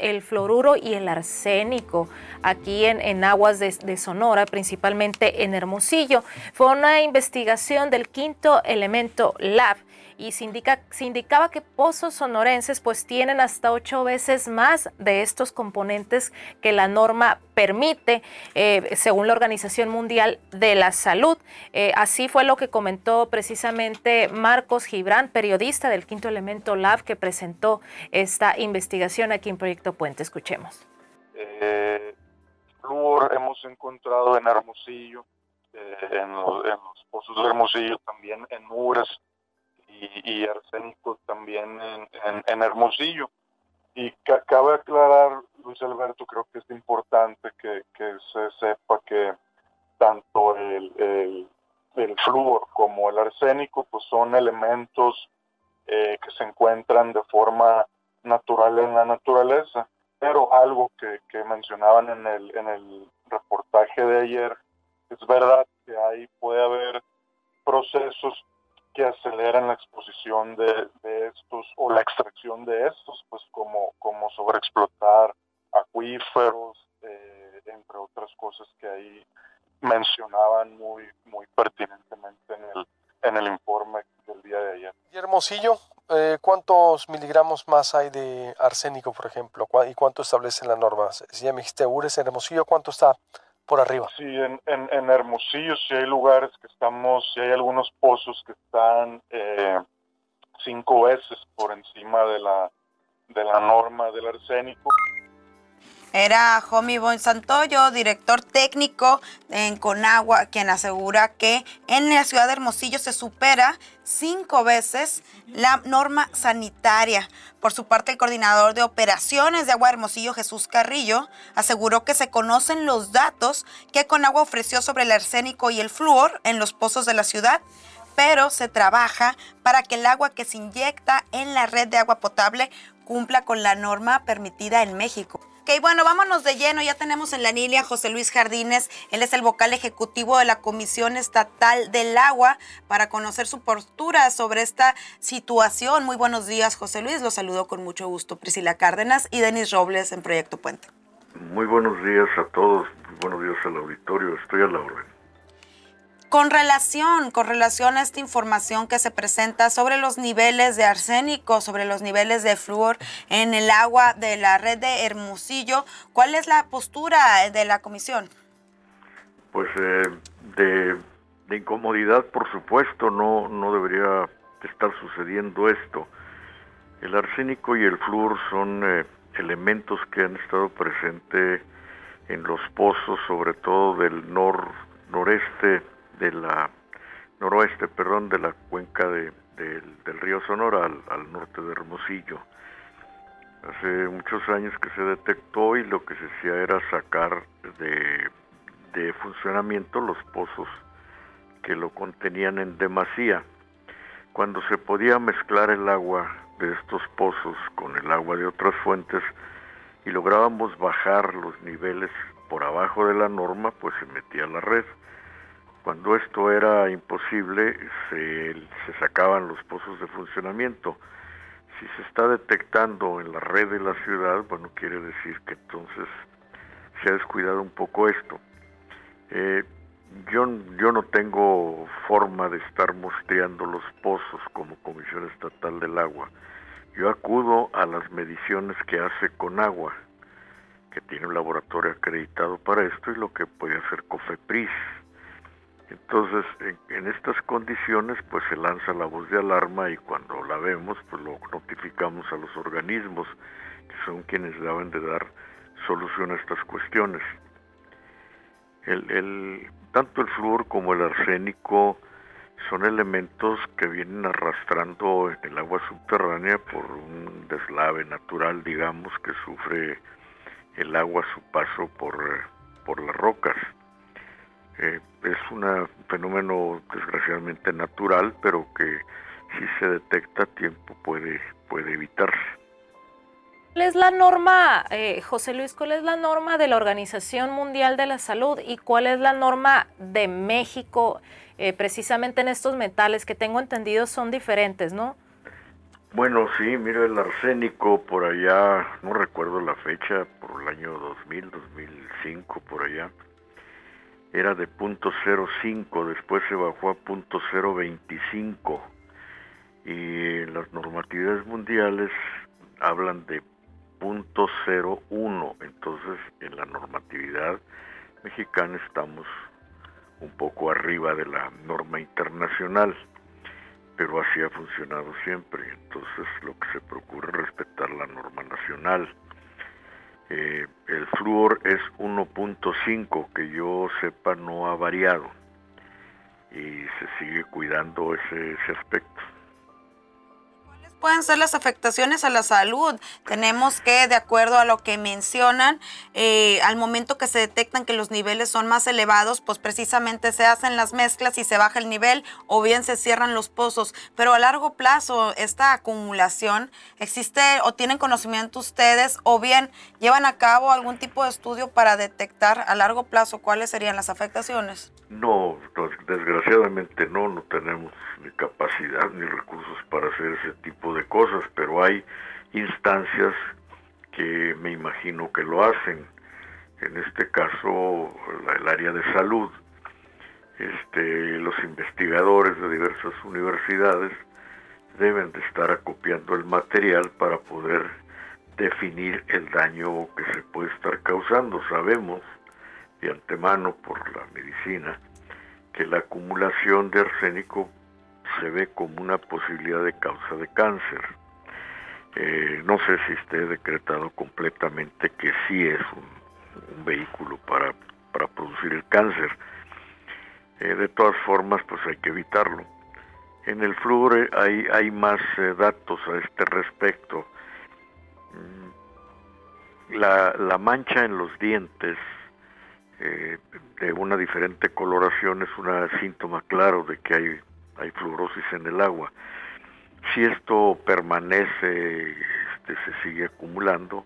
el fluoruro y el arsénico aquí en, aguas de, de, Sonora, principalmente en Hermosillo. Fue una investigación del quinto elemento Lab y se, indica, se indicaba que pozos sonorenses pues tienen hasta ocho veces más de estos componentes que la norma permite, eh, según la Organización Mundial de la Salud. Eh, así fue lo que comentó precisamente Marcos Gibran, periodista del Quinto Elemento Lab, que presentó esta investigación aquí en Proyecto Puente. Escuchemos. Eh, hemos encontrado en Hermosillo, eh, en, los, en, los, pozos de Hermosillo, también en Muras, y, arsénico también en, Hermosillo. Y cabe aclarar, Luis Alberto, creo que es importante que, se sepa que tanto el, el, el, flúor como el arsénico pues son elementos eh, que se encuentran de forma natural en la naturaleza. Pero algo que, que mencionaban en el, en el reportaje de ayer, es verdad que ahí puede haber procesos que aceleran la exposición de, estos o la extracción de estos, pues como, como sobreexplotar acuíferos, eh, entre otras cosas que ahí mencionaban muy, muy pertinentemente en el, en el informe del día de ayer. Y Hermosillo, eh, ¿cuántos miligramos más hay de arsénico, por ejemplo? ¿Y cuánto establece la norma? Si ya me dijiste Ures, Hermosillo, ¿cuánto está por arriba. Sí, en, en, Hermosillo sí hay lugares que estamos, sí hay algunos pozos que están eh, cinco veces por encima de la, de la norma del arsénico. Era Jomi Bon Santoyo, director técnico en Conagua, quien asegura que en la ciudad de Hermosillo se supera cinco veces la norma sanitaria. Por su parte, el coordinador de operaciones de Agua Hermosillo, Jesús Carrillo, aseguró que se conocen los datos que Conagua ofreció sobre el arsénico y el flúor en los pozos de la ciudad pero se trabaja para que el agua que se inyecta en la red de agua potable cumpla con la norma permitida en México. Ok, bueno, vámonos de lleno. Ya tenemos en la línea a José Luis Jardines. Él es el vocal ejecutivo de la Comisión Estatal del Agua para conocer su postura sobre esta situación. Muy buenos días, José Luis. Lo saludo con mucho gusto. Priscila Cárdenas y Denis Robles en Proyecto Puente. Muy buenos días a todos. Muy buenos días al auditorio. Estoy a la orden. Con relación, con relación a esta información que se presenta sobre los niveles de arsénico, sobre los niveles de flúor en el agua de la red de Hermosillo, ¿cuál es la postura de la comisión? Pues eh, de, incomodidad, por supuesto, no, no debería estar sucediendo esto. El arsénico y el flúor son eh, elementos que han estado presentes en los pozos, sobre todo del nor, noreste de la noroeste, perdón, de la cuenca de, del río Sonora al, norte de Hermosillo. Hace muchos años que se detectó y lo que se hacía era sacar de, de funcionamiento los pozos que lo contenían en demasía. Cuando se podía mezclar el agua de estos pozos con el agua de otras fuentes y lográbamos bajar los niveles por abajo de la norma, pues se metía la red. Cuando esto era imposible, se, sacaban los pozos de funcionamiento. Si se está detectando en la red de la ciudad, bueno, quiere decir que entonces se ha descuidado un poco esto. Eh, yo, yo no tengo forma de estar mostreando los pozos como Comisión Estatal del Agua. Yo acudo a las mediciones que hace con agua, que tiene un laboratorio acreditado para esto, y lo que puede hacer COFEPRIS, entonces, en, estas condiciones, pues se lanza la voz de alarma y cuando la vemos, pues lo notificamos a los organismos, que son quienes deben de dar solución a estas cuestiones. El, tanto el flúor como el arsénico son elementos que vienen arrastrando en el agua subterránea por un deslave natural, digamos, que sufre el agua a su paso por, por las rocas. Eh, es un fenómeno desgraciadamente natural, pero que si se detecta a tiempo puede, puede evitarse. ¿Cuál es la norma, eh, José Luis, cuál es la norma de la Organización Mundial de la Salud y cuál es la norma de México eh, precisamente en estos metales que tengo entendido son diferentes, ¿no? Bueno, sí, mira, el arsénico por allá, no recuerdo la fecha, por el año 2000, 2005, por allá, era de .05, después se bajó a .025 y las normatividades mundiales hablan de .01, entonces en la normatividad mexicana estamos un poco arriba de la norma internacional, pero así ha funcionado siempre, entonces lo que se procura es respetar la norma nacional. Eh, el flúor es 1.5, que yo sepa no ha variado. Y se sigue cuidando ese, ese aspecto pueden ser las afectaciones a la salud. Tenemos que, de acuerdo a lo que mencionan, eh, al momento que se detectan que los niveles son más elevados, pues precisamente se hacen las mezclas y se baja el nivel o bien se cierran los pozos. Pero a largo plazo, esta acumulación existe o tienen conocimiento ustedes o bien llevan a cabo algún tipo de estudio para detectar a largo plazo cuáles serían las afectaciones. No, desgraciadamente no, no tenemos ni capacidad ni recursos para hacer ese tipo de cosas, pero hay instancias que me imagino que lo hacen. En este caso, el área de salud, este, los investigadores de diversas universidades deben de estar acopiando el material para poder definir el daño que se puede estar causando. Sabemos de antemano por la medicina que la acumulación de arsénico se ve como una posibilidad de causa de cáncer. Eh, no sé si esté decretado completamente que sí es un, vehículo para, para, producir el cáncer. Eh, de todas formas, pues hay que evitarlo. En el flúor hay, hay más eh, datos a este respecto. Mm, la, la mancha en los dientes de una diferente coloración es un síntoma claro de que hay hay fluorosis en el agua. Si esto permanece, este, se sigue acumulando,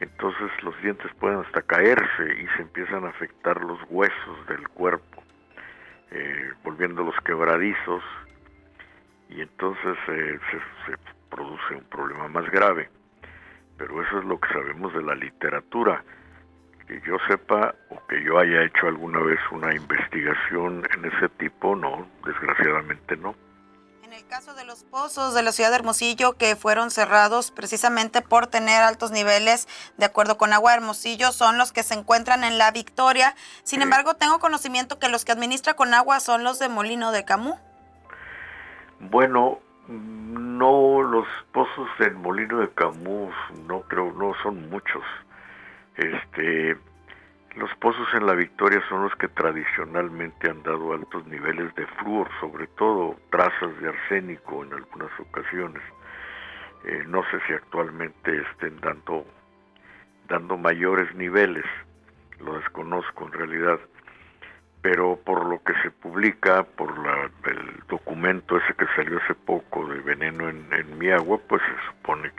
entonces los dientes pueden hasta caerse y se empiezan a afectar los huesos del cuerpo, eh, volviéndolos quebradizos, y entonces eh, se, se produce un problema más grave. Pero eso es lo que sabemos de la literatura que yo sepa o que yo haya hecho alguna vez una investigación en ese tipo, no, desgraciadamente no. En el caso de los pozos de la ciudad de Hermosillo que fueron cerrados precisamente por tener altos niveles, de acuerdo con Agua Hermosillo, son los que se encuentran en La Victoria. Sin embargo, tengo conocimiento que los que administra con agua son los de Molino de Camú. Bueno, no, los pozos del Molino de Camus no creo, no son muchos. Este, los pozos en la Victoria son los que tradicionalmente han dado altos niveles de flúor, sobre todo trazas de arsénico en algunas ocasiones. Eh, no sé si actualmente estén dando, dando mayores niveles, lo desconozco en realidad, pero por lo que se publica, por la, el documento ese que salió hace poco de veneno en, mi agua, pues se supone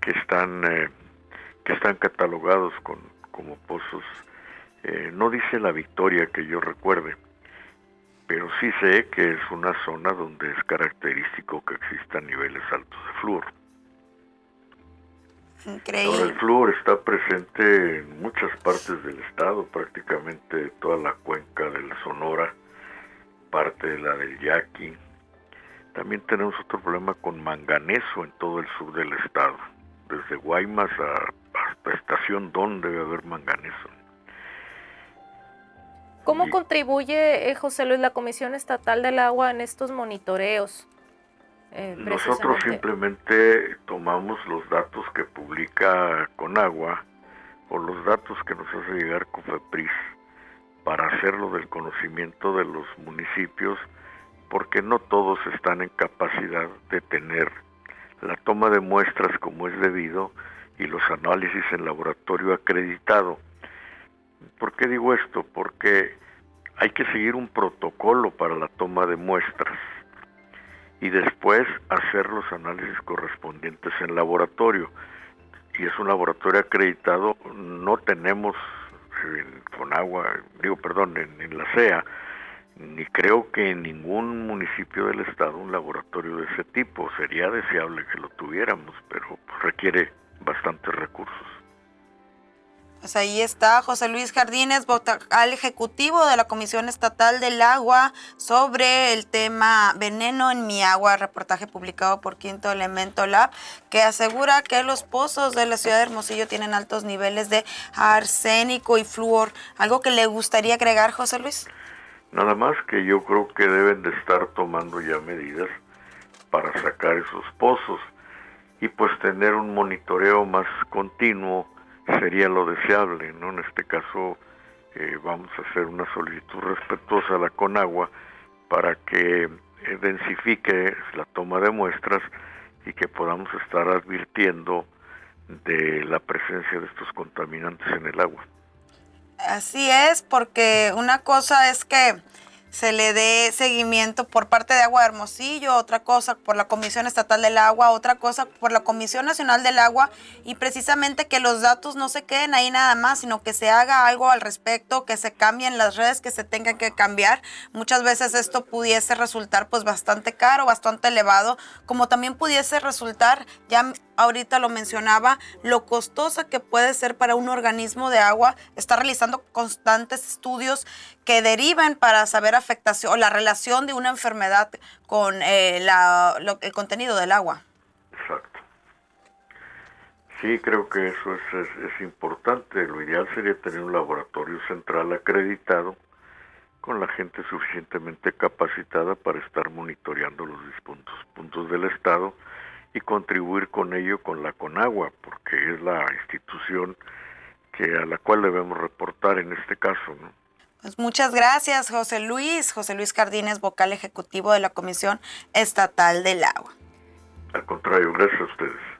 que, están... Eh, que están catalogados con, como pozos. Eh, no dice la Victoria que yo recuerde, pero sí sé que es una zona donde es característico que existan niveles altos de flúor. Increíble. el flúor está presente en muchas partes del estado, prácticamente toda la cuenca del Sonora, parte de la del Yaqui. También tenemos otro problema con manganeso en todo el sur del estado, desde Guaymas a estación Don debe haber manganeso. ¿Cómo contribuye, eh, José Luis, la Comisión Estatal del Agua en estos monitoreos? Eh, Nosotros simplemente tomamos los datos que publica Conagua o los datos que nos hace llegar COFEPRIS para hacerlo del conocimiento de los municipios, porque no todos están en capacidad de tener la toma de muestras como es debido y los análisis en laboratorio acreditado. ¿Por qué digo esto? Porque hay que seguir un protocolo para la toma de muestras y después hacer los análisis correspondientes en laboratorio. Y es un laboratorio acreditado, no tenemos en Conagua, digo, perdón, en, la CEA, ni creo que en ningún municipio del estado un laboratorio de ese tipo. Sería deseable que lo tuviéramos, pero requiere bastantes recursos. Pues ahí está José Luis Jardines, vocal ejecutivo de la Comisión Estatal del Agua sobre el tema veneno en mi agua, reportaje publicado por Quinto Elemento Lab, que asegura que los pozos de la ciudad de Hermosillo tienen altos niveles de arsénico y flúor. ¿Algo que le gustaría agregar, José Luis? Nada más que yo creo que deben de estar tomando ya medidas para sacar esos pozos y pues tener un monitoreo más continuo sería lo deseable, ¿no? En este caso eh, vamos a hacer una solicitud respetuosa a la Conagua para que eh, densifique la toma de muestras y que podamos estar advirtiendo de la presencia de estos contaminantes en el agua. Así es, porque una cosa es que se le dé seguimiento por parte de Agua Hermosillo, otra cosa por la Comisión Estatal del Agua, otra cosa por la Comisión Nacional del Agua y precisamente que los datos no se queden ahí nada más, sino que se haga algo al respecto, que se cambien las redes que se tengan que cambiar. Muchas veces esto pudiese resultar pues bastante caro, bastante elevado, como también pudiese resultar, ya ahorita lo mencionaba, lo costosa que puede ser para un organismo de agua estar realizando constantes estudios que deriven para saber afectación o la relación de una enfermedad con eh, el contenido del agua. Exacto. Sí, creo que eso es, importante. Lo ideal sería tener un laboratorio central acreditado con la gente suficientemente capacitada para estar monitoreando los distintos puntos del Estado y contribuir con ello con la Conagua, porque es la institución que a la cual debemos reportar en este caso, ¿no? Pues muchas gracias, José Luis. José Luis Cardines, vocal ejecutivo de la Comisión Estatal del Agua. Al contrario, gracias a ustedes.